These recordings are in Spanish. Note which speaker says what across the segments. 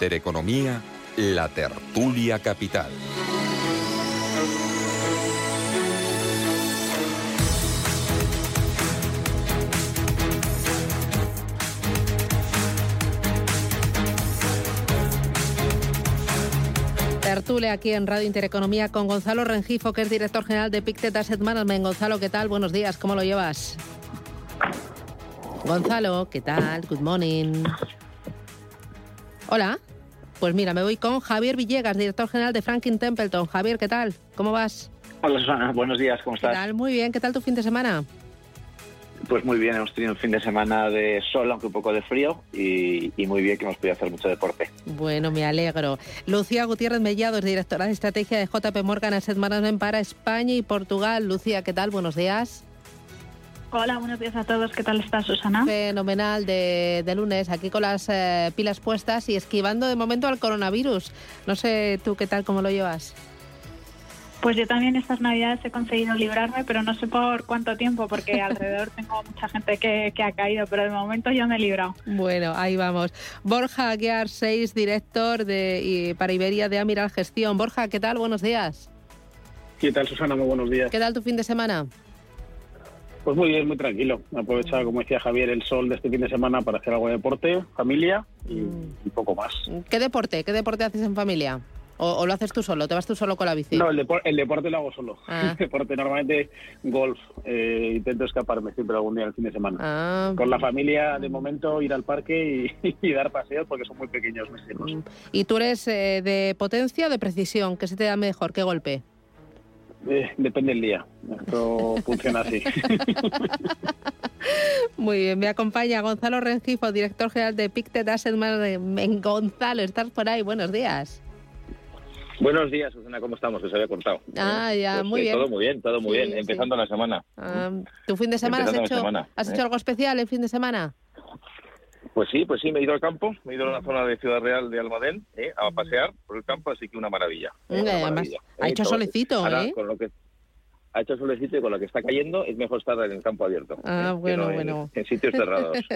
Speaker 1: Intereconomía, la tertulia capital.
Speaker 2: tertulia aquí en Radio Intereconomía con Gonzalo Rengifo, que es director general de Pictet Asset Management. Gonzalo, ¿qué tal? Buenos días, ¿cómo lo llevas? Gonzalo, ¿qué tal? Good morning. Hola. Pues mira, me voy con Javier Villegas, director general de Franklin Templeton. Javier, ¿qué tal? ¿Cómo vas?
Speaker 3: Hola Susana, buenos días, ¿cómo estás?
Speaker 2: ¿Qué tal? Muy bien, ¿qué tal tu fin de semana?
Speaker 3: Pues muy bien, hemos tenido un fin de semana de sol, aunque un poco de frío, y, muy bien que hemos podido hacer mucho deporte.
Speaker 2: Bueno, me alegro. Lucía Gutiérrez Mellado es directora de estrategia de JP Morgan Asset Management para España y Portugal. Lucía, ¿qué tal? Buenos días.
Speaker 4: Hola, buenos días a todos. ¿Qué tal estás, Susana?
Speaker 2: Fenomenal de, lunes, aquí con las eh, pilas puestas y esquivando de momento al coronavirus. No sé tú qué tal, cómo lo llevas.
Speaker 4: Pues yo también estas navidades he conseguido librarme, pero no sé por cuánto tiempo, porque alrededor tengo mucha gente que, ha caído, pero de momento yo me he librado.
Speaker 2: Bueno, ahí vamos. Borja Aguiar, 6, director de, para Iberia de Amiral Gestión. Borja, ¿qué tal? Buenos días.
Speaker 5: ¿Qué tal, Susana? Muy buenos días.
Speaker 2: ¿Qué tal tu fin de semana?
Speaker 5: Pues muy bien, muy tranquilo. He aprovechado, como decía Javier, el sol de este fin de semana para hacer algo de deporte, familia y, mm. poco más.
Speaker 2: ¿Qué deporte? ¿Qué deporte haces en familia? ¿O, lo haces tú solo? ¿Te vas tú solo con la bici?
Speaker 5: No, el, el deporte lo hago solo. Ah. El deporte normalmente golf. Eh, intento escaparme siempre algún día el fin de semana. Ah. Con la familia, de momento, ir al parque y, dar paseos porque son muy pequeños mis hijos. Mm.
Speaker 2: ¿Y tú eres eh, de potencia o de precisión? ¿Qué se te da mejor? ¿Qué golpe?
Speaker 5: Eh, depende del día. Esto funciona así.
Speaker 2: Muy bien, me acompaña Gonzalo Rengifo, director general de Pictet Asset Management. Gonzalo, ¿estás por ahí? Buenos días.
Speaker 6: Buenos días, Susana, ¿cómo estamos? Se había cortado.
Speaker 2: Ah, ya,
Speaker 6: pues
Speaker 2: muy bien.
Speaker 6: Todo muy bien, todo muy bien, empezando la semana.
Speaker 2: Ah, ¿Tu fin de semana has hecho, has hecho ¿eh? algo especial el fin de semana?
Speaker 6: Pues sí, pues sí, me he ido al campo, me he ido a la zona de Ciudad Real de Almadén ¿eh? a pasear por el campo, así que una maravilla.
Speaker 2: ha hecho solecito, ¿eh?
Speaker 6: Con lo que, ha hecho solecito y con lo que está cayendo es mejor estar en el campo abierto.
Speaker 2: Ah, ¿eh? bueno, bueno.
Speaker 6: En, sitios cerrados.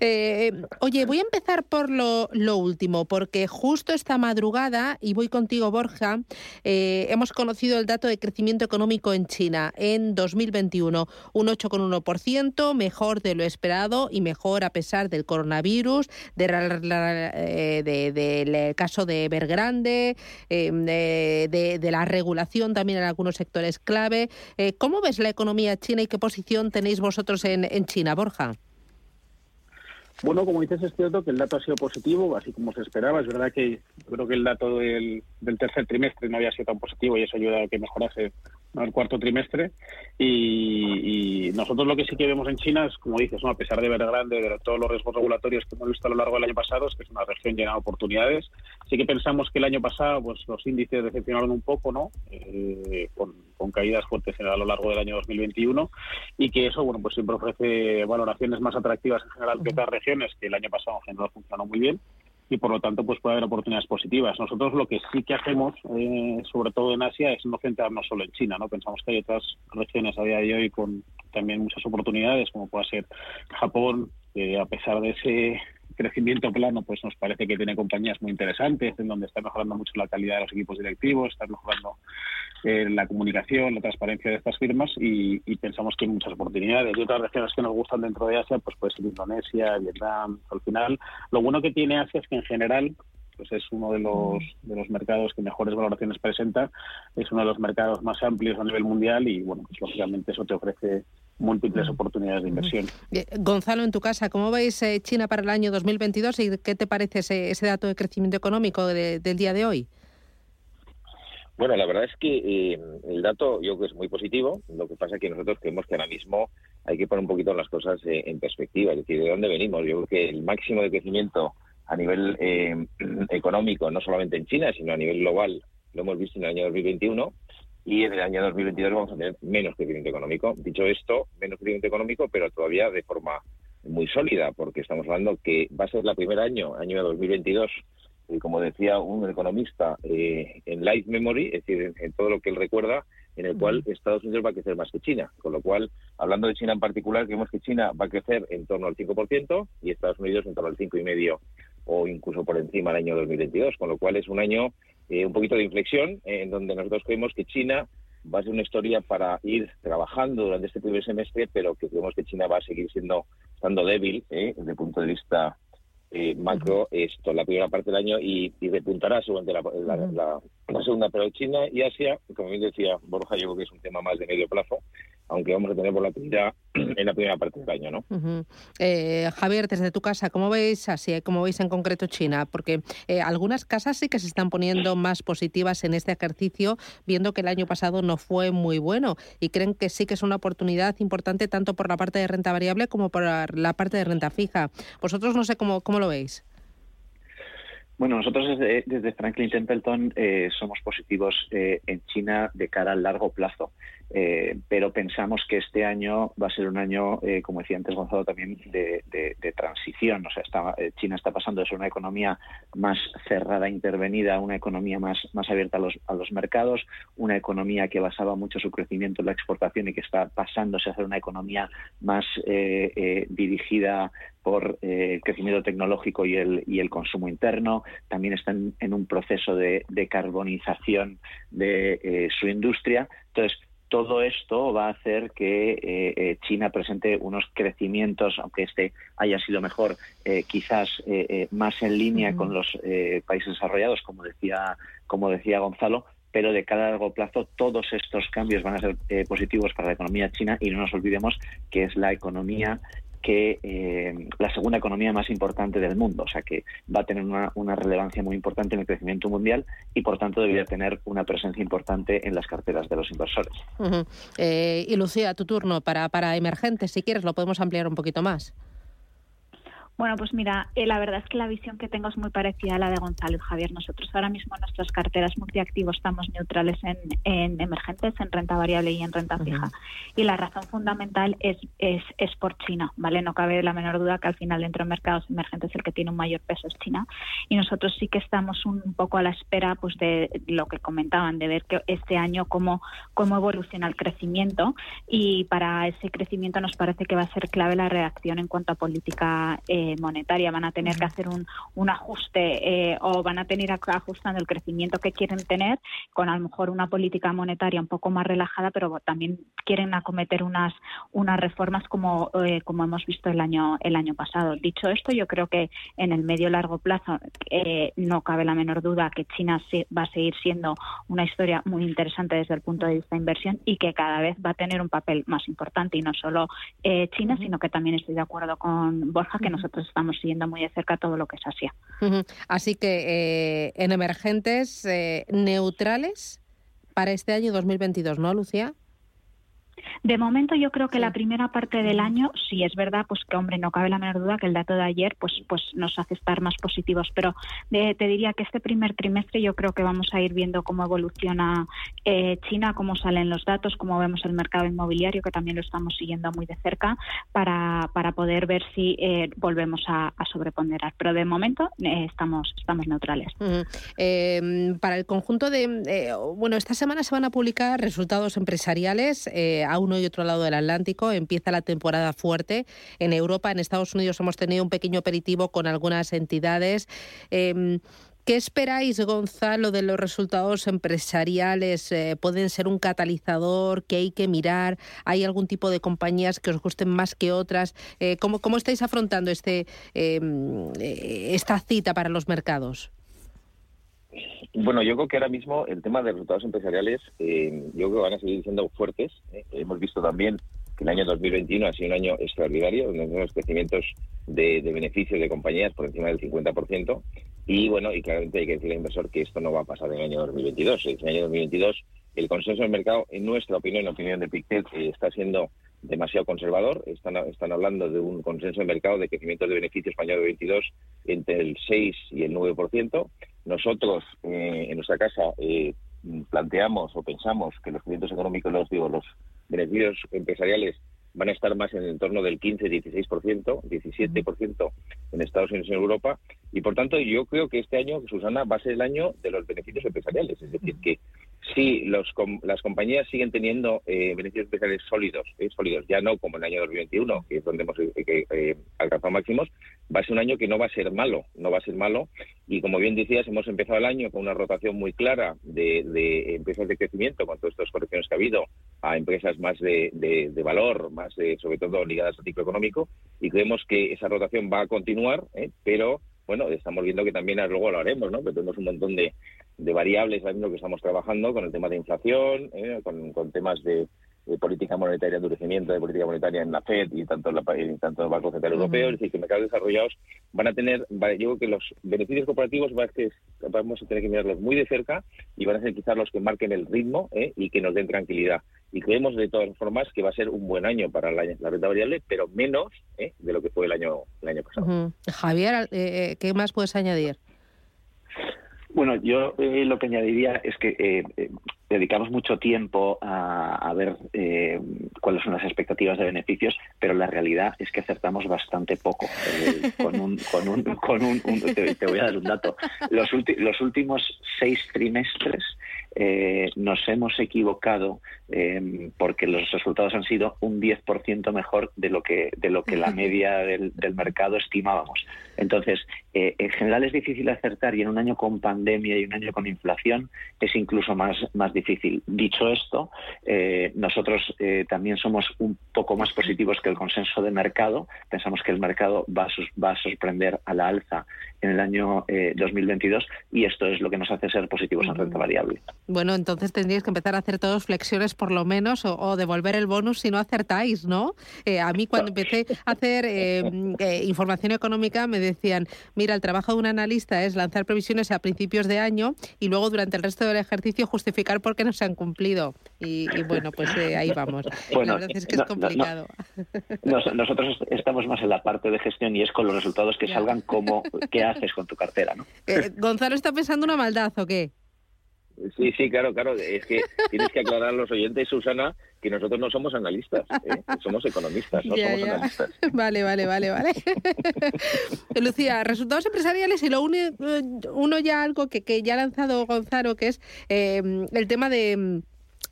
Speaker 2: Eh, oye, voy a empezar por lo, último, porque justo esta madrugada, y voy contigo, Borja, eh, hemos conocido el dato de crecimiento económico en China en 2021, un 8,1%, mejor de lo esperado y mejor a pesar del coronavirus, del caso de Evergrande, de, de la regulación también en algunos sectores clave eh, ¿Cómo ves la economía china y qué posición tenéis vosotros en, China, Borja?
Speaker 5: Bueno, como dices, es cierto que el dato ha sido positivo, así como se esperaba. Es verdad que creo que el dato del, tercer trimestre no había sido tan positivo y eso ayuda a que mejorase el cuarto trimestre. Y, nosotros lo que sí que vemos en China es, como dices, ¿no? a pesar de ver grande, de todos los riesgos regulatorios que hemos visto a lo largo del año pasado, es que es una región llena de oportunidades. Sí que pensamos que el año pasado pues los índices decepcionaron un poco, ¿no? Eh, con caídas fuertes a lo largo del año 2021 y que eso, bueno, pues siempre ofrece valoraciones más atractivas en general que otras regiones que el año pasado en general funcionó muy bien y por lo tanto pues puede haber oportunidades positivas. Nosotros lo que sí que hacemos, eh, sobre todo en Asia, es no centrarnos solo en China, ¿no? Pensamos que hay otras regiones a día de hoy con también muchas oportunidades, como puede ser Japón, que a pesar de ese crecimiento plano, pues nos parece que tiene compañías muy interesantes, en donde está mejorando mucho la calidad de los equipos directivos, está mejorando eh, la comunicación, la transparencia de estas firmas y, pensamos que hay muchas oportunidades. Y otras regiones que nos gustan dentro de Asia, pues puede ser Indonesia, Vietnam. Al final, lo bueno que tiene Asia es que en general pues es uno de los, de los mercados que mejores valoraciones presenta, es uno de los mercados más amplios a nivel mundial y, bueno, pues lógicamente eso te ofrece múltiples oportunidades de inversión.
Speaker 2: Gonzalo, en tu casa, ¿cómo veis eh, China para el año 2022 y qué te parece ese, ese dato de crecimiento económico del día de hoy?
Speaker 6: Bueno, la verdad es que eh, el dato yo creo que es muy positivo. Lo que pasa es que nosotros creemos que ahora mismo hay que poner un poquito las cosas eh, en perspectiva, es decir, ¿de dónde venimos? Yo creo que el máximo de crecimiento a nivel eh, económico, no solamente en China, sino a nivel global, lo hemos visto en el año 2021 y en el año 2022 vamos a tener menos crecimiento económico. Dicho esto, menos crecimiento económico, pero todavía de forma muy sólida, porque estamos hablando que va a ser el primer año, año 2022, y como decía un economista, eh, en life memory, es decir, en, todo lo que él recuerda, en el cual Estados Unidos va a crecer más que China. Con lo cual, hablando de China en particular, creemos que China va a crecer en torno al 5% y Estados Unidos en torno al 5,5% o incluso por encima del año 2022. Con lo cual, es un año eh, un poquito de inflexión eh, en donde nosotros creemos que China va a ser una historia para ir trabajando durante este primer semestre, pero que creemos que China va a seguir siendo estando débil eh, desde el punto de vista eh, macro esto la primera parte del año y, repuntará seguramente la, la, segunda, pero China y Asia, como bien decía Borja, yo creo que es un tema más de medio plazo aunque vamos a tener volatilidad en la primera parte del año, ¿no?
Speaker 2: Eh, Javier, desde tu casa, ¿cómo veis así, cómo veis en concreto China? Porque eh, algunas casas sí que se están poniendo más positivas en este ejercicio, viendo que el año pasado no fue muy bueno y creen que sí que es una oportunidad importante tanto por la parte de renta variable como por la parte de renta fija. Vosotros no sé cómo, cómo lo veis.
Speaker 3: Bueno, nosotros desde, Franklin Templeton eh, somos positivos en China de cara al largo plazo. Eh, pero pensamos que este año va a ser un año, eh, como decía antes Gonzalo, también de, transición. O sea, está, eh, China está pasando de ser una economía más cerrada, intervenida, a una economía más, más abierta a los, a los mercados, una economía que basaba mucho su crecimiento en la exportación y que está pasándose a ser una economía más dirigida por el crecimiento tecnológico y el, y el consumo interno. También están en un proceso de decarbonización de su industria. Entonces, todo esto va a hacer que eh, eh, China presente unos crecimientos, aunque este haya sido mejor, eh, quizás más en línea con los países desarrollados, como decía, como decía Gonzalo, pero de cada largo plazo todos estos cambios van a ser positivos para la economía china y no nos olvidemos que es la economía que eh, la segunda economía más importante del mundo, o sea que va a tener una, relevancia muy importante en el crecimiento mundial y por tanto debería tener una presencia importante en las carteras de los inversores.
Speaker 2: Eh, y Lucía, tu turno para, para emergentes, si quieres, lo podemos ampliar un poquito más.
Speaker 4: Bueno, pues mira, eh, la verdad es que la visión que tengo es muy parecida a la de Gonzalo y Javier. Nosotros ahora mismo en nuestras carteras multiactivos estamos neutrales en, emergentes, en renta variable y en renta fija. Y la razón fundamental es, es, es, por China, ¿vale? No cabe la menor duda que al final dentro de mercados emergentes el que tiene un mayor peso es China. Y nosotros sí que estamos un poco a la espera pues de lo que comentaban, de ver que este año cómo, cómo evoluciona el crecimiento. Y para ese crecimiento nos parece que va a ser clave la reacción en cuanto a política. Eh, monetaria, van a tener que hacer un, un ajuste eh, o van a tener ajustando el crecimiento que quieren tener con a lo mejor una política monetaria un poco más relajada, pero también quieren acometer unas unas reformas como eh, como hemos visto el año el año pasado. Dicho esto, yo creo que en el medio largo plazo eh, no cabe la menor duda que China va a seguir siendo una historia muy interesante desde el punto de vista de inversión y que cada vez va a tener un papel más importante y no solo China, sino que también estoy de acuerdo con Borja que nosotros estamos siguiendo muy de cerca todo lo que es Asia.
Speaker 2: Así que eh, en emergentes eh, neutrales para este año 2022, ¿no, Lucía?
Speaker 4: De momento yo creo que la primera parte del año, sí es verdad, pues que hombre, no cabe la menor duda que el dato de ayer pues, pues nos hace estar más positivos, pero te diría que este primer trimestre yo creo que vamos a ir viendo cómo evoluciona eh, China, cómo salen los datos, cómo vemos el mercado inmobiliario, que también lo estamos siguiendo muy de cerca, para, para poder ver si eh, volvemos a, sobreponderar. Pero de momento eh, estamos, estamos neutrales.
Speaker 2: Em, para el conjunto de, bueno, esta semana se van a publicar resultados empresariales a uno y otro lado del Atlántico. Empieza la temporada fuerte. En Europa, en Estados Unidos, hemos tenido un pequeño aperitivo con algunas entidades. Em, ¿Qué esperáis, Gonzalo, de los resultados empresariales? Eh, ¿Pueden ser un catalizador que hay que mirar? ¿Hay algún tipo de compañías que os gusten más que otras? Eh, ¿cómo, ¿cómo, estáis afrontando este, em, eh, esta cita para los mercados?
Speaker 6: Bueno, yo creo que ahora mismo el tema de resultados empresariales, eh, yo creo que van a seguir siendo fuertes. ¿eh? Hemos visto también que el año 2021 ha sido un año extraordinario, donde tenemos crecimientos de, beneficios de compañías por encima del 50%. Y bueno, y claramente hay que decirle al inversor que esto no va a pasar en el año 2022. En el año 2022 el consenso del mercado, en nuestra opinión, en opinión de Pictet, eh, está siendo demasiado conservador. Están, están hablando de un consenso de mercado de crecimiento de beneficios para el año 22 entre el 6 y el 9%. Nosotros, eh, en nuestra casa, eh, planteamos o pensamos que los crecimientos económicos, los digo, los beneficios empresariales van a estar más en el entorno del 15-16%, 17% en Estados Unidos y en Europa. Y por tanto, yo creo que este año, Susana, va a ser el año de los beneficios empresariales. Es decir, que Sí, los, las compañías siguen teniendo eh, beneficios especiales sólidos, eh, sólidos, ya no como en el año 2021, que es donde hemos eh, alcanzado máximos, va a ser un año que no va a ser malo, no va a ser malo. Y como bien decías, hemos empezado el año con una rotación muy clara de, empresas de crecimiento, con todas estas correcciones que ha habido, a empresas más de, de valor, más sobre todo ligadas al ciclo económico, y creemos que esa rotación va a continuar, pero bueno, estamos viendo que también luego lo haremos, ¿no? Que tenemos un montón de, de variables en lo que estamos trabajando con el tema de inflación, ¿eh? con, temas de, política monetaria, endurecimiento de política monetaria en la FED y tanto, la, tanto el Banco Central Europeo, es decir, que mercados desarrollados van a tener, yo creo que los beneficios corporativos va a que vamos a tener que mirarlos muy de cerca y van a ser quizás los que marquen el ritmo ¿eh? y que nos den tranquilidad. Y creemos de todas formas que va a ser un buen año para la, renta variable, pero menos ¿eh? de lo que fue el año, el año pasado.
Speaker 2: Javier, ¿qué más puedes añadir?
Speaker 3: Bueno, yo eh, lo que añadiría es que eh, eh, dedicamos mucho tiempo a, ver cuáles son las expectativas de beneficios, pero la realidad es que acertamos bastante poco. con un, con un, con un, te, voy a dar un dato. Los, los últimos seis trimestres nos hemos equivocado porque los resultados han sido un 10% mejor de lo que de lo que la media del, del mercado estimábamos. Entonces, en general es difícil acertar y en un año con pandemia y un año con inflación es incluso más, más difícil. Dicho esto, eh, nosotros eh, también somos un poco más positivos que el consenso de mercado. Pensamos que el mercado va a, va a sorprender a la alza en el año 2022 eh, y esto es lo que nos hace ser positivos en renta variable.
Speaker 2: Bueno, entonces tendríais que empezar a hacer todos flexiones por lo menos o, devolver el bonus si no acertáis, ¿no? a mí cuando empecé a hacer información económica me decían, mira, el trabajo de un analista es lanzar previsiones a principios de año y luego durante el resto del ejercicio justificar por qué no se han cumplido. Y, bueno, pues eh, ahí vamos. la verdad es que es complicado.
Speaker 3: nosotros estamos más en la parte de gestión y es con los resultados que salgan como qué haces con tu cartera, ¿no?
Speaker 2: Eh, Gonzalo está pensando una maldad o qué?
Speaker 6: Sí, sí, claro, claro. Es que tienes que aclarar a los oyentes, Susana, que nosotros no somos analistas, ¿eh? somos economistas, no somos analistas.
Speaker 2: Vale, vale, vale, vale. Lucía, resultados empresariales y lo une, uno ya algo que, que ya ha lanzado Gonzalo, que es eh, el tema de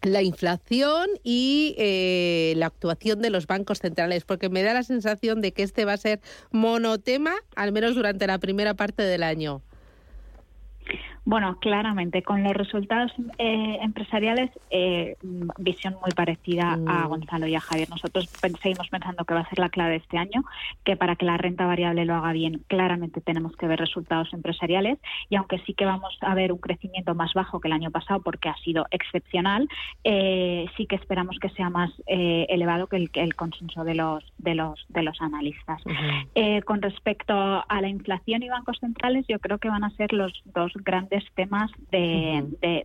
Speaker 2: la inflación y eh, la actuación de los bancos centrales, porque me da la sensación de que este va a ser monotema, al menos durante la primera parte del año.
Speaker 4: Bueno, claramente, con los resultados eh, empresariales, eh, visión muy parecida a mm. Gonzalo y a Javier. Nosotros seguimos pensando que va a ser la clave este año, que para que la renta variable lo haga bien, claramente tenemos que ver resultados empresariales y aunque sí que vamos a ver un crecimiento más bajo que el año pasado porque ha sido excepcional, eh, sí que esperamos que sea más elevado que el, consenso de los de los de los analistas. con respecto a la inflación y bancos centrales, yo creo que van a ser los dos grandes temas de,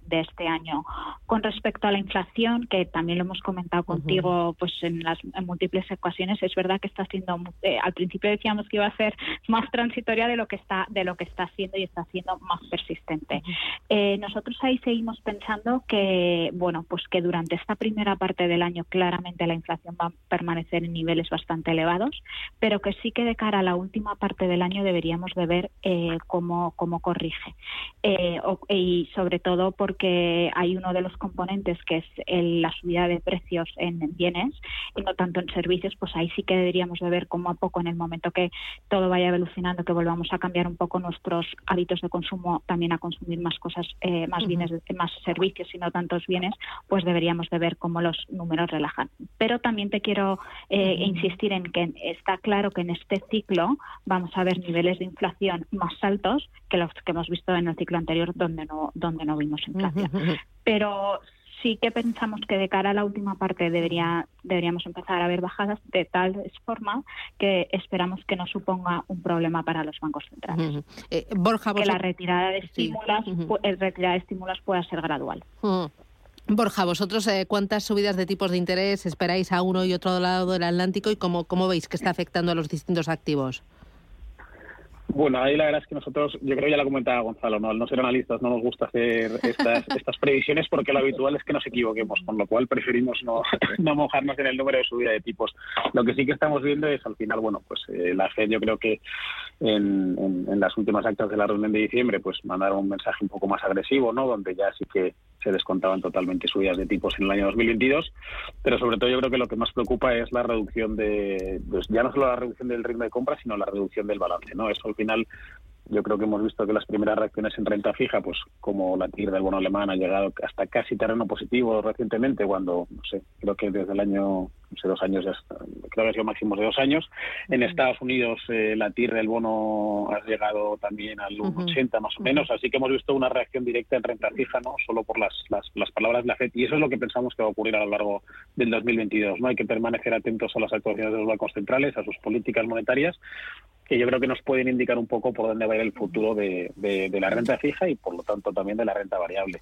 Speaker 4: este año. Con respecto a la inflación, que también lo hemos comentado contigo pues en las múltiples ocasiones, es verdad que está siendo, eh, al principio decíamos que iba a ser más transitoria de lo que está, de lo que está siendo y está siendo más persistente. Eh, nosotros ahí seguimos pensando que, bueno, pues que durante esta primera parte del año claramente la inflación va a permanecer en niveles bastante elevados, pero que sí que de cara a la última parte del año deberíamos de ver eh, cómo, cómo corrige. Eh, y sobre todo porque hay uno de los componentes que es la subida de precios en bienes y no tanto en servicios, pues ahí sí que deberíamos de ver cómo a poco en el momento que todo vaya evolucionando, que volvamos a cambiar un poco nuestros hábitos de consumo, también a consumir más cosas, eh, más bienes, más servicios y no tantos bienes, pues deberíamos de ver cómo los números relajan. Pero también te quiero eh, insistir en que está claro que en este ciclo vamos a ver niveles de inflación más altos que los que hemos visto en el ciclo anterior donde no, donde no vimos inflación. Pero sí que pensamos que de cara a la última parte debería, deberíamos empezar a ver bajadas de tal forma que esperamos que no suponga un problema para los bancos centrales.
Speaker 2: Eh, Borja,
Speaker 4: que la retirada de estímulos, retirada de estímulos pueda ser gradual.
Speaker 2: Borja, vosotros eh, cuántas subidas de tipos de interés esperáis a uno y otro lado del Atlántico y cómo, cómo veis que está afectando a los distintos activos?
Speaker 5: Bueno, ahí la verdad es que nosotros, yo creo que ya lo comentaba Gonzalo, ¿no? al no ser analistas no nos gusta hacer estas, estas previsiones porque lo habitual es que nos equivoquemos, con lo cual preferimos no, no mojarnos en el número de subida de tipos. Lo que sí que estamos viendo es al final, bueno, pues eh, la FED yo creo que en, en, las últimas actas de la reunión de diciembre pues mandaron un mensaje un poco más agresivo, ¿no? Donde ya sí que se descontaban totalmente subidas de tipos en el año 2022, pero sobre todo yo creo que lo que más preocupa es la reducción de, pues ya no solo la reducción del ritmo de compra, sino la reducción del balance, ¿no? Eso al final yo creo que hemos visto que las primeras reacciones en renta fija, pues como la TIR del bono alemán ha llegado hasta casi terreno positivo recientemente, cuando, no sé, creo que desde el año, no sé, dos años, creo que ha sido máximo de dos años. En Estados Unidos eh, la TIR del bono ha llegado también al 1,80 más o menos, así que hemos visto una reacción directa en renta fija, no solo por las, las, las palabras de la FED, y eso es lo que pensamos que va a ocurrir a lo largo del 2022. No hay que permanecer atentos a las actuaciones de los bancos centrales, a sus políticas monetarias, que yo creo que nos pueden indicar un poco por dónde va a ir el futuro de, la renta fija y por lo tanto también de la renta variable.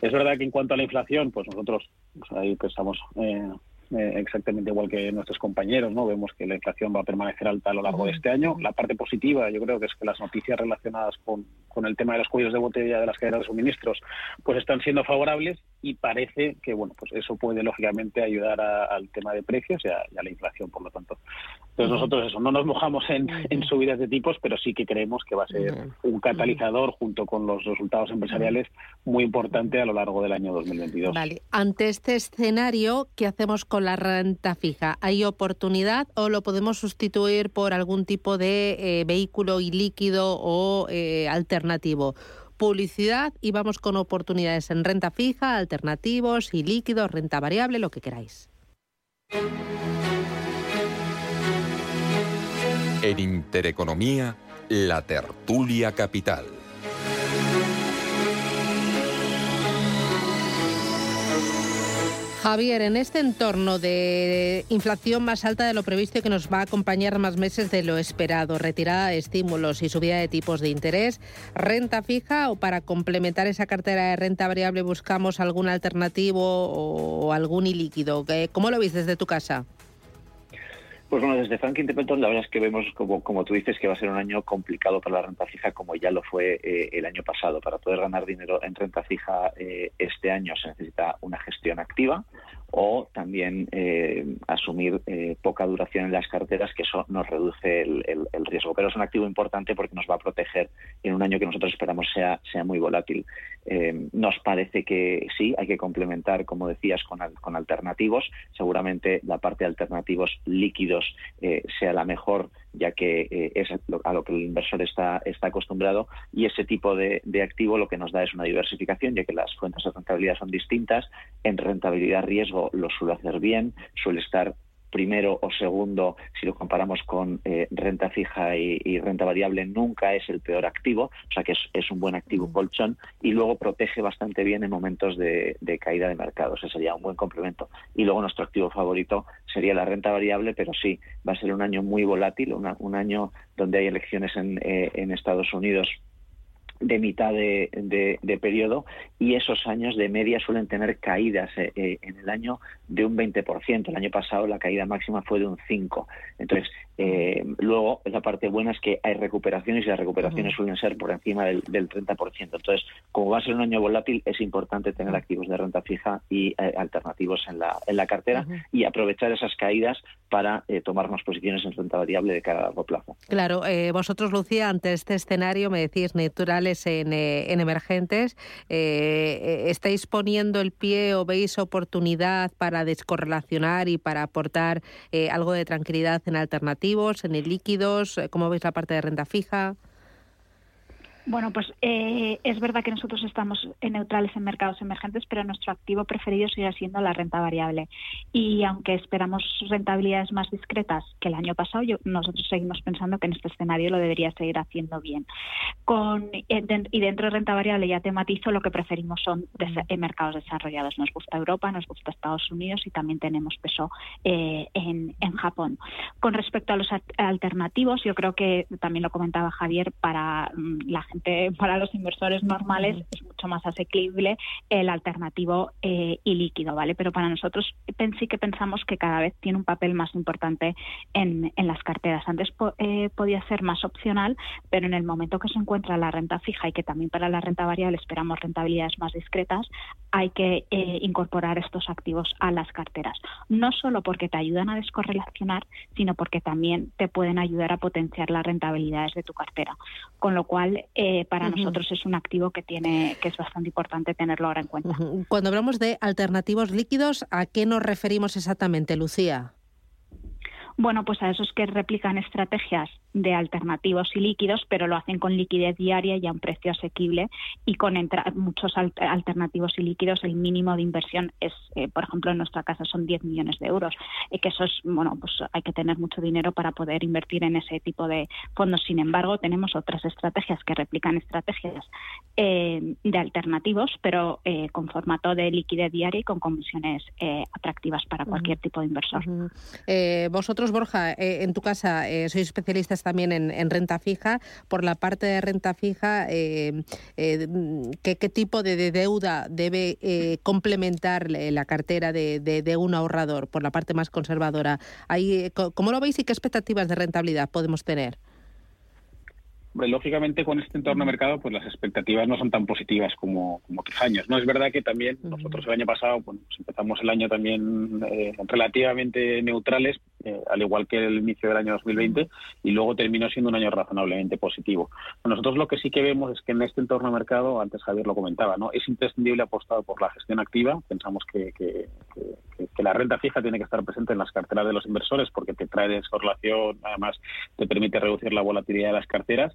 Speaker 5: Es verdad que en cuanto a la inflación, pues nosotros pues ahí pensamos eh, eh, exactamente igual que nuestros compañeros, ¿no? Vemos que la inflación va a permanecer alta a lo largo de este año. La parte positiva, yo creo que es que las noticias relacionadas con, con el tema de los cuellos de botella de las cadenas de suministros, pues están siendo favorables y parece que, bueno, pues eso puede lógicamente ayudar al tema de precios y a, la inflación, por lo tanto. Entonces nosotros eso, no nos mojamos en, en, subidas de tipos, pero sí que creemos que va a ser un catalizador junto con los resultados empresariales muy importante a lo largo del año 2022.
Speaker 2: Vale, ante este escenario, ¿qué hacemos con la renta fija? ¿Hay oportunidad o lo podemos sustituir por algún tipo de eh, vehículo ilíquido o eh, alternativo? Publicidad y vamos con oportunidades en renta fija, alternativos y líquidos, renta variable, lo que queráis.
Speaker 1: En Intereconomía, la tertulia capital.
Speaker 2: Javier, en este entorno de inflación más alta de lo previsto y que nos va a acompañar más meses de lo esperado, retirada de estímulos y subida de tipos de interés, renta fija o para complementar esa cartera de renta variable buscamos algún alternativo o algún ilíquido. ¿Cómo lo viste desde tu casa?
Speaker 3: Pues bueno, desde Franklin Templeton la verdad es que vemos, como, como tú dices, que va a ser un año complicado para la renta fija como ya lo fue eh, el año pasado. Para poder ganar dinero en renta fija eh, este año se necesita una gestión activa, o también eh, asumir eh, poca duración en las carteras, que eso nos reduce el, riesgo. Pero es un activo importante porque nos va a proteger en un año que nosotros esperamos sea, sea muy volátil. Eh, nos parece que sí, hay que complementar, como decías, con, con alternativos. Seguramente la parte de alternativos líquidos sea la mejor ya que eh, es a lo que el inversor está, está acostumbrado y ese tipo de, de, activo lo que nos da es una diversificación, ya que las fuentes de rentabilidad son distintas. En rentabilidad riesgo lo suele hacer bien, suele estar primero o segundo, si lo comparamos con eh, renta fija y, renta variable, nunca es el peor activo, o sea que es, un buen activo colchón y luego protege bastante bien en momentos de, caída de mercado. Ese sería un buen complemento. Y luego nuestro activo favorito sería la renta variable, pero sí, va a ser un año muy volátil, un año donde hay elecciones en, eh, en Estados Unidos de mitad de, de, periodo y esos años de media suelen tener caídas eh, eh, en el año de un 20%. El año pasado la caída máxima fue de un 5%. Entonces, eh, luego, la parte buena es que hay recuperaciones y las recuperaciones suelen ser por encima del, 30%. Entonces, como va a ser un año volátil, es importante tener activos de renta fija y alternativos en la, en la cartera y aprovechar esas caídas para tomar más posiciones en renta variable de cara a largo plazo.
Speaker 2: Claro, vosotros, Lucía, ante este escenario me decís natural eh, en, emergentes. Eh, eh, ¿Estáis poniendo el pie o veis oportunidad para descorrelacionar y para aportar algo de tranquilidad en alternativos, en líquidos? ¿Cómo veis la parte de renta fija?
Speaker 4: Bueno, pues eh, es verdad que nosotros estamos neutrales en mercados emergentes, pero nuestro activo preferido sigue siendo la renta variable. Y aunque esperamos rentabilidades más discretas que el año pasado, nosotros seguimos pensando que en este escenario lo debería seguir haciendo bien. Con, eh, y dentro de renta variable ya tematizo, lo que preferimos son en mercados desarrollados. Nos gusta Europa, nos gusta Estados Unidos y también tenemos peso eh, en, en Japón. Con respecto a los alternativos, yo creo que también lo comentaba Javier, para mm, la gente gente, para los inversores normales es mucho más asequible el alternativo eh, y líquido, ¿vale? Pero para nosotros sí que pensamos que cada vez tiene un papel más importante en, en las carteras. Antes eh, podía ser más opcional, pero en el momento que se encuentra la renta fija y que también para la renta variable esperamos rentabilidades más discretas, hay que eh, incorporar estos activos a las carteras. No solo porque te ayudan a descorrelacionar, sino porque también te pueden ayudar a potenciar las rentabilidades de tu cartera. Con lo cual, eh, para nosotros es un activo que tiene que es bastante importante tenerlo ahora en cuenta.
Speaker 2: Cuando hablamos de alternativos líquidos, ¿a qué nos referimos exactamente, Lucía?
Speaker 4: Bueno, pues a esos que replican estrategias de alternativos y líquidos, pero lo hacen con liquidez diaria y a un precio asequible y con muchos alternativos y líquidos el mínimo de inversión es, eh, por ejemplo, en nuestra casa son 10 millones de euros, y que eso es, bueno, pues hay que tener mucho dinero para poder invertir en ese tipo de fondos. Sin embargo, tenemos otras estrategias que replican estrategias eh, de alternativos, pero eh, con formato de liquidez diaria y con comisiones atractivas para cualquier tipo de inversor.
Speaker 2: vosotros Borja, eh, en tu casa eh, sois especialistas también en, renta fija. Por la parte de renta fija, eh, ¿qué, tipo de, deuda debe complementar la cartera de, un ahorrador por la parte más conservadora? ¿Cómo lo veis y qué expectativas de rentabilidad podemos tener?
Speaker 5: Lógicamente con este entorno de mercado pues las expectativas no son tan positivas como, como otros años. No es verdad que también nosotros el año pasado pues empezamos el año también eh, relativamente neutrales, eh, al igual que el inicio del año 2020, y luego terminó siendo un año razonablemente positivo. Nosotros lo que sí que vemos es que en este entorno de mercado, antes Javier lo comentaba, no es imprescindible apostar por la gestión activa. Pensamos que, que, que la renta fija tiene que estar presente en las carteras de los inversores porque te trae descorrelación, además te permite reducir la volatilidad de las carteras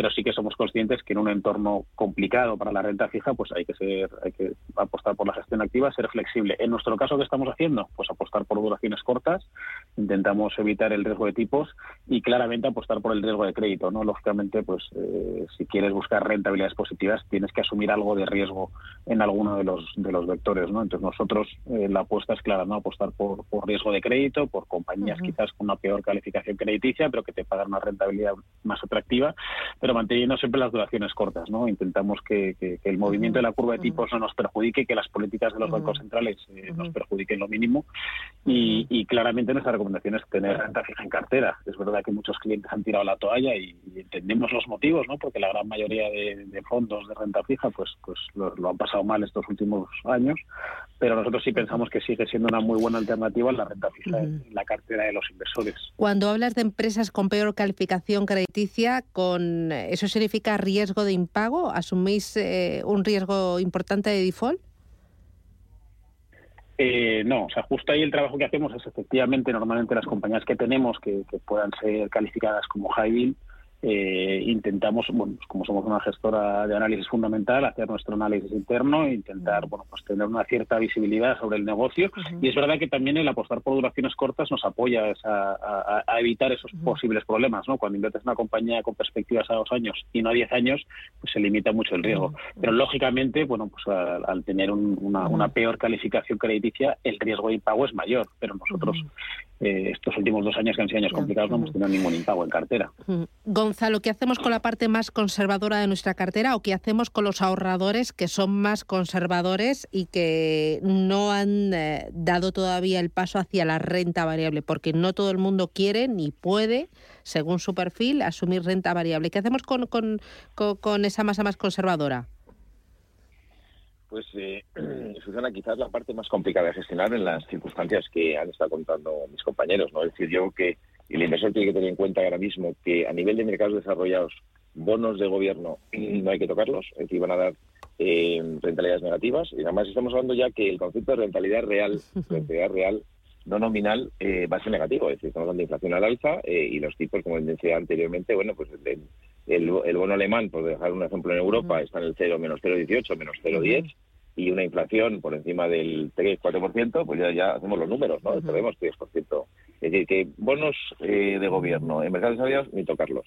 Speaker 5: pero sí que somos conscientes que en un entorno complicado para la renta fija, pues hay que ser, hay que apostar por la gestión activa, ser flexible. En nuestro caso, ¿qué estamos haciendo? Pues apostar por duraciones cortas, intentamos evitar el riesgo de tipos y claramente apostar por el riesgo de crédito, ¿no? Lógicamente, pues eh, si quieres buscar rentabilidades positivas, tienes que asumir algo de riesgo en alguno de los de los vectores, ¿no? Entonces nosotros eh, la apuesta es clara, ¿no? Apostar por, por riesgo de crédito, por compañías quizás con una peor calificación crediticia, pero que te pagan una rentabilidad más atractiva pero manteniendo siempre las duraciones cortas. ¿no? Intentamos que, el movimiento de la curva de tipos no nos perjudique, que las políticas de los bancos centrales eh, nos perjudiquen lo mínimo y, claramente nuestra recomendación es tener renta fija en cartera. Es verdad que muchos clientes han tirado la toalla y, entendemos los motivos, ¿no? porque la gran mayoría de, fondos de renta fija pues, pues lo, han pasado mal estos últimos años, pero nosotros sí pensamos que sigue siendo una muy buena alternativa la renta fija en la cartera de los inversores.
Speaker 2: Cuando hablas de empresas con peor calificación crediticia, con ¿Eso significa riesgo de impago? ¿Asumís eh, un riesgo importante de default?
Speaker 5: Eh, no, o sea, justo ahí el trabajo que hacemos es efectivamente normalmente las compañías que tenemos que, puedan ser calificadas como high yield eh, intentamos, bueno, pues como somos una gestora de análisis fundamental, hacer nuestro análisis interno e intentar, bueno, pues tener una cierta visibilidad sobre el negocio. Y es verdad que también el apostar por duraciones cortas nos apoya a, evitar esos posibles problemas, ¿no? Cuando inviertes en una compañía con perspectivas a dos años y no a diez años, pues se limita mucho el riesgo. Pero lógicamente, bueno, pues al, tener una, peor calificación crediticia, el riesgo de impago es mayor. Pero nosotros eh, estos últimos dos años que han sido años complicados no hemos tenido ningún impago en cartera.
Speaker 2: Gonzalo, ¿qué hacemos con la parte más conservadora de nuestra cartera o qué hacemos con los ahorradores que son más conservadores y que no han eh, dado todavía el paso hacia la renta variable? Porque no todo el mundo quiere ni puede, según su perfil, asumir renta variable. ¿Qué hacemos con, con esa masa más conservadora?
Speaker 6: Pues, eh, Susana, quizás la parte más complicada de gestionar en las circunstancias que han estado contando mis compañeros, ¿no? Es decir, yo que el inversor tiene que tener en cuenta ahora mismo que a nivel de mercados desarrollados, bonos de gobierno no hay que tocarlos, es decir, van a dar eh, rentabilidades negativas. Y además estamos hablando ya que el concepto de rentabilidad real, rentabilidad real, no nominal, eh, va a ser negativo. Es decir, estamos hablando de inflación al alza eh, y los tipos, como decía anteriormente, bueno, pues el, el, bono alemán, por dejar un ejemplo en Europa, está en el 0, menos 0,18, menos 0,10 y una inflación por encima del 3-4%, pues ya, ya hacemos los números, ¿no? Sabemos 3%. Es decir, que bonos eh, de gobierno en mercados desarrollados ni tocarlos.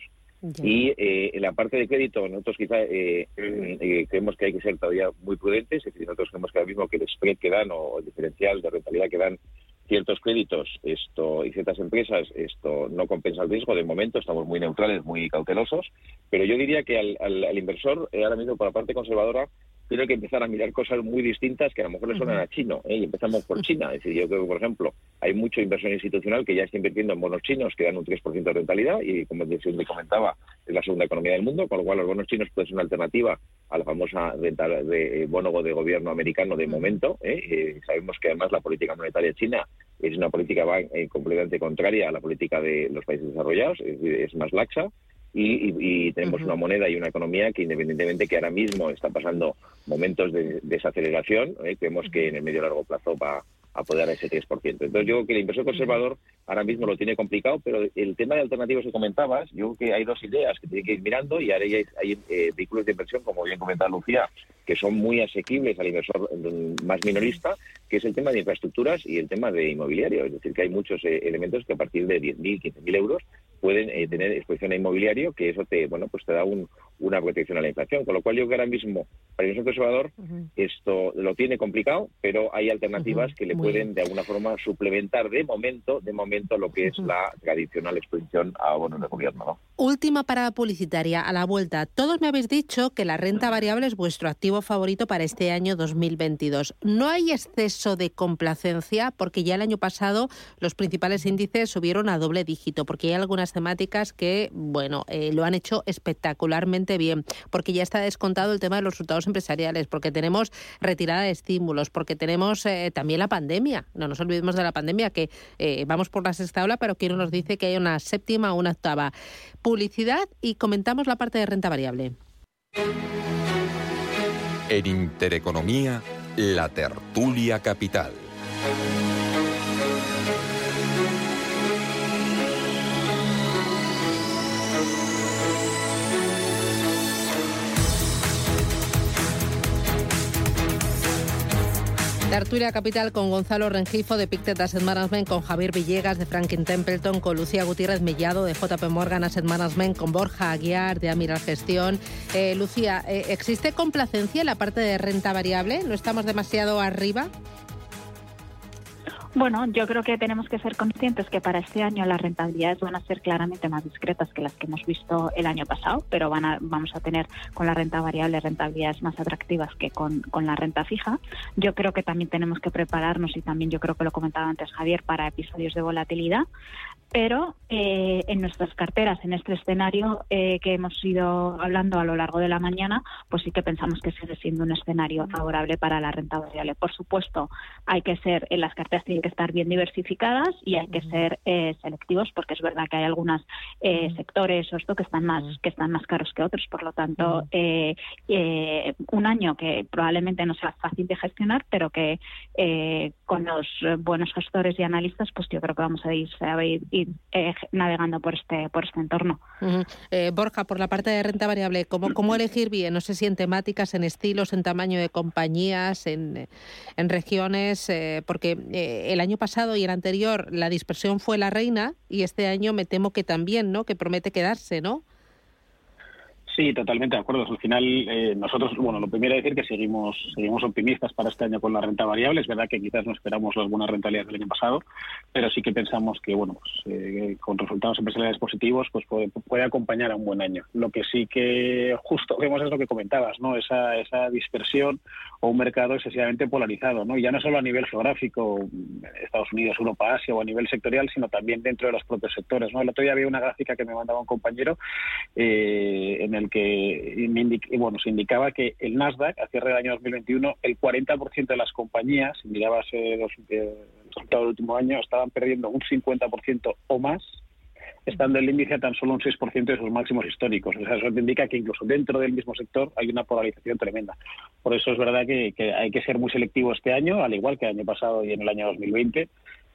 Speaker 6: Y eh, en la parte de crédito, nosotros quizá eh, creemos que hay que ser todavía muy prudentes, es decir, nosotros creemos que ahora mismo que el spread que dan o el diferencial de rentabilidad que dan ciertos créditos esto y ciertas empresas esto no compensa el riesgo. De momento estamos muy neutrales, muy cautelosos, pero yo diría que al, al, inversor, eh, ahora mismo por la parte conservadora, tiene que empezar a mirar cosas muy distintas que a lo mejor le suenan a chino. ¿eh? Y empezamos por China. Es decir, yo creo que, por ejemplo, hay mucha inversión institucional que ya está invirtiendo en bonos chinos que dan un 3% de rentabilidad y, como te comentaba, es la segunda economía del mundo, con lo cual los bonos chinos pueden ser una alternativa a la famosa renta de bono de gobierno americano de momento. ¿eh? Eh, sabemos que además la política monetaria china es una política completamente contraria a la política de los países desarrollados, es más laxa y, tenemos una moneda y una economía que independientemente que ahora mismo está pasando momentos de desaceleración, ¿eh? creemos que en el medio y largo plazo va a poder ese 3%. Entonces yo creo que el inversor conservador ahora mismo lo tiene complicado, pero el tema de alternativos que comentabas, yo creo que hay dos ideas que tiene que ir mirando y ahora hay, hay eh, vehículos de inversión, como bien comentaba Lucía, que son muy asequibles al inversor mm, más minorista, que es el tema de infraestructuras y el tema de inmobiliario. Es decir, que hay muchos eh, elementos que a partir de 10.000, 15.000 euros pueden eh, tener exposición a inmobiliario, que eso te, bueno, pues te da un, una protección a la inflación. Con lo cual yo que ahora mismo, para el conservador, esto lo tiene complicado, pero hay alternativas que le pueden de alguna forma suplementar de momento, de momento lo que es la tradicional exposición a bonos de gobierno.
Speaker 2: Última parada publicitaria a la vuelta. Todos me habéis dicho que la renta variable es vuestro activo favorito para este año 2022. No hay exceso de complacencia porque ya el año pasado los principales índices subieron a doble dígito, porque hay algunas temáticas que, bueno, eh, lo han hecho espectacularmente bien, porque ya está descontado el tema de los resultados empresariales, porque tenemos retirada de estímulos, porque tenemos eh, también la pandemia. No nos olvidemos de la pandemia, que eh, vamos por la sexta ola, pero quién nos dice que hay una séptima o una octava publicidad y comentamos la parte de renta variable.
Speaker 1: En Intereconomía, la tertulia capital.
Speaker 2: Tertulia Capital con Gonzalo Rengifo de Pictet Asset Management, con Javier Villegas de Franklin Templeton, con Lucía Gutiérrez Mellado de JP Morgan Asset Management, con Borja Aguiar de Amiral Gestión. Eh, Lucía, eh, ¿existe complacencia en la parte de renta variable? ¿No estamos demasiado arriba?
Speaker 4: Bueno, yo creo que tenemos que ser conscientes que para este año las rentabilidades van a ser claramente más discretas que las que hemos visto el año pasado, pero van a, vamos a tener con la renta variable rentabilidades más atractivas que con, con la renta fija. Yo creo que también tenemos que prepararnos y también yo creo que lo comentaba antes Javier para episodios de volatilidad pero eh, en nuestras carteras, en este escenario eh, que hemos ido hablando a lo largo de la mañana, pues sí que pensamos que sigue siendo un escenario favorable para la renta variable. Por supuesto, hay que ser, en las carteras que estar bien diversificadas y hay que ser eh, selectivos, porque es verdad que hay algunos sectores o esto que están más que están más caros que otros. Por lo tanto, un año que probablemente no sea fácil de gestionar, pero que con los buenos gestores y analistas, pues yo creo que vamos a ir, a ir eh, navegando por este por este entorno.
Speaker 2: Eh, Borja, por la parte de renta variable, ¿cómo, ¿cómo elegir bien? No sé si en temáticas, en estilos, en tamaño de compañías, en, en regiones, eh, porque el año pasado y el anterior la dispersión fue la reina y este año me temo que también, ¿no? Que promete quedarse, ¿no?
Speaker 5: Sí, totalmente de acuerdo. Al final, eh, nosotros, bueno, lo primero es decir que seguimos seguimos optimistas para este año con la renta variable. Es verdad que quizás no esperamos las buenas rentabilidades del año pasado, pero sí que pensamos que, bueno, pues, eh, con resultados empresariales positivos, pues puede, acompañar a un buen año. Lo que sí que justo vemos es lo que comentabas, ¿no? Esa, esa dispersión o un mercado excesivamente polarizado, ¿no? Y ya no solo a nivel geográfico, Estados Unidos, Europa, Asia o a nivel sectorial, sino también dentro de los propios sectores, ¿no? El otro día había una gráfica que me mandaba un compañero eh, en el que bueno, se indicaba que el Nasdaq, a cierre del año 2021, el 40% de las compañías, si mirabas eh, eh, resultados del último año, estaban perdiendo un 50% o más, estando el índice a tan solo un 6% de sus máximos históricos. O sea, eso te indica que incluso dentro del mismo sector hay una polarización tremenda. Por eso es verdad que hay que ser muy selectivo este año, al igual que el año pasado y en el año 2020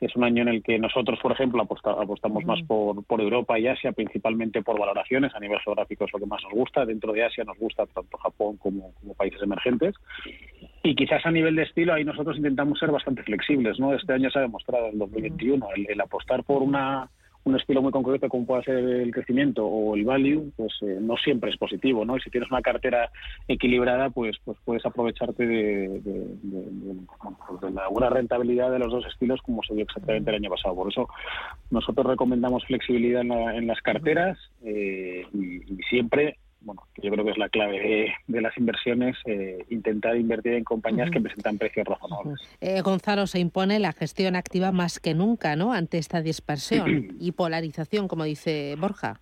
Speaker 5: es un año en el que nosotros, por ejemplo, apostamos más por, por Europa y Asia, principalmente por valoraciones. A nivel geográfico es lo que más nos gusta. Dentro de Asia nos gusta tanto Japón como, países emergentes. Y quizás a nivel de estilo ahí nosotros intentamos ser bastante flexibles. ¿no? Este año se ha demostrado, en 2021, el, el apostar por una un estilo muy concreto como pueda ser el crecimiento o el value, pues eh, no siempre es positivo, ¿no? Y si tienes una cartera equilibrada, pues pues puedes aprovecharte de, pues la buena rentabilidad de los dos estilos como se vio exactamente el año pasado. Por eso nosotros recomendamos flexibilidad en, las carteras eh, y siempre bueno, yo creo que es la clave de, las inversiones, eh, intentar invertir en compañías que presentan precios razonables.
Speaker 2: Eh, Gonzalo, se impone la gestión activa más que nunca, ¿no? Ante esta dispersión y polarización, como dice Borja.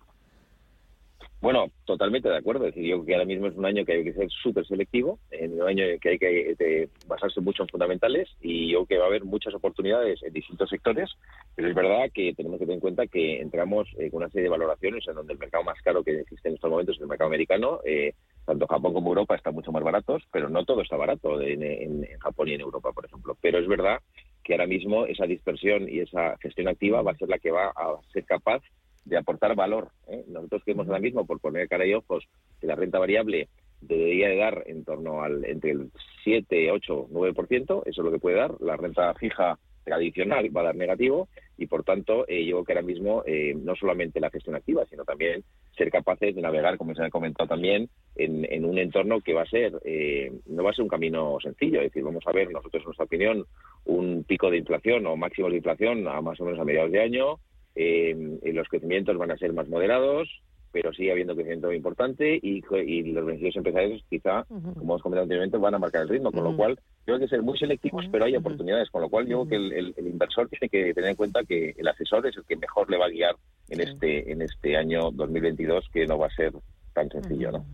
Speaker 6: Bueno, totalmente de acuerdo. Es decir, yo que ahora mismo es un año que hay que ser súper selectivo, en un año que hay que eh, basarse mucho en fundamentales y yo que va a haber muchas oportunidades en distintos sectores, pero es verdad que tenemos que tener en cuenta que entramos eh, con una serie de valoraciones en donde el mercado más caro que existe en estos momentos es el mercado americano. Eh, tanto Japón como Europa están mucho más baratos, pero no todo está barato en, en Japón y en Europa, por ejemplo. Pero es verdad que ahora mismo esa dispersión y esa gestión activa va a ser la que va a ser capaz de aportar valor. ¿eh? Nosotros creemos ahora mismo, por poner cara y ojos, que la renta variable debería de dar en torno al entre el 7, 8, 9%, eso es lo que puede dar. La renta fija tradicional va a dar negativo y, por tanto, eh, yo creo que ahora mismo eh, no solamente la gestión activa, sino también ser capaces de navegar, como se ha comentado también, en, un entorno que va a ser, eh, no va a ser un camino sencillo. Es decir, vamos a ver nosotros, en nuestra opinión, un pico de inflación o máximos de inflación a más o menos a mediados de año, eh, los crecimientos van a ser más moderados, pero sigue habiendo crecimiento importante y, los beneficios empresariales quizá, como hemos comentado anteriormente, van a marcar el ritmo, con lo cual creo que ser muy selectivos, pero hay oportunidades, con lo cual yo creo que el, inversor tiene que tener en cuenta que el asesor es el que mejor le va a guiar en este en este año 2022, que no va a ser tan sencillo, ¿no?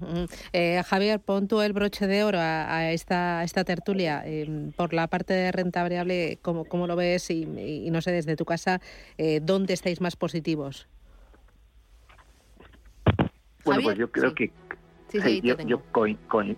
Speaker 2: Eh, Javier, pon tú el broche de oro a, esta, esta tertulia. Em, por la parte de renta variable, ¿cómo, cómo lo ves? Y, no sé, desde tu casa, eh, ¿dónde estáis más positivos?
Speaker 3: Bueno, pues yo creo que yo,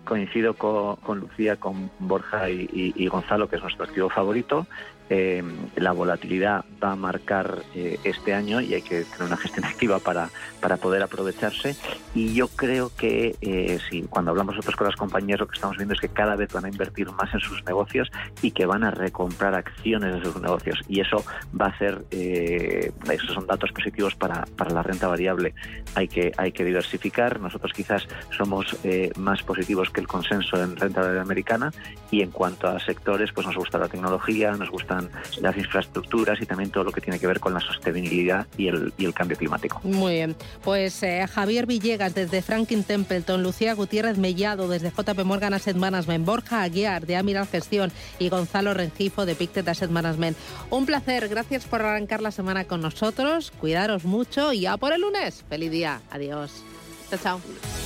Speaker 3: coincido con, Lucía, con Borja y, Gonzalo, que es nuestro activo favorito. Eh, la volatilidad va a marcar eh, este año y hay que tener una gestión activa para, para poder aprovecharse. Y yo creo que eh, si cuando hablamos nosotros con las compañías lo que estamos viendo es que cada vez van a invertir más en sus negocios y que van a recomprar acciones de sus negocios. Y eso va a ser, esos son datos positivos para, para la renta variable. Hay que, hay que diversificar. Nosotros quizás somos más positivos que el consenso en renta variable americana y en cuanto a sectores, pues nos gusta la tecnología, nos gusta las infraestructuras y también todo lo que tiene que ver con la sostenibilidad y el, cambio climático.
Speaker 2: Muy bien. Pues eh, Javier Villegas desde Franklin Templeton, Lucía Gutiérrez Mellado desde JP Morgan Asset Management, Borja Aguiar de Amiral Gestión y Gonzalo Rengifo de Pictet Asset Management. Un placer. Gracias por arrancar la semana con nosotros. Cuidaros mucho y ya por el lunes. Feliz día. Adiós. Chao, chao.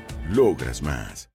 Speaker 7: Logras más.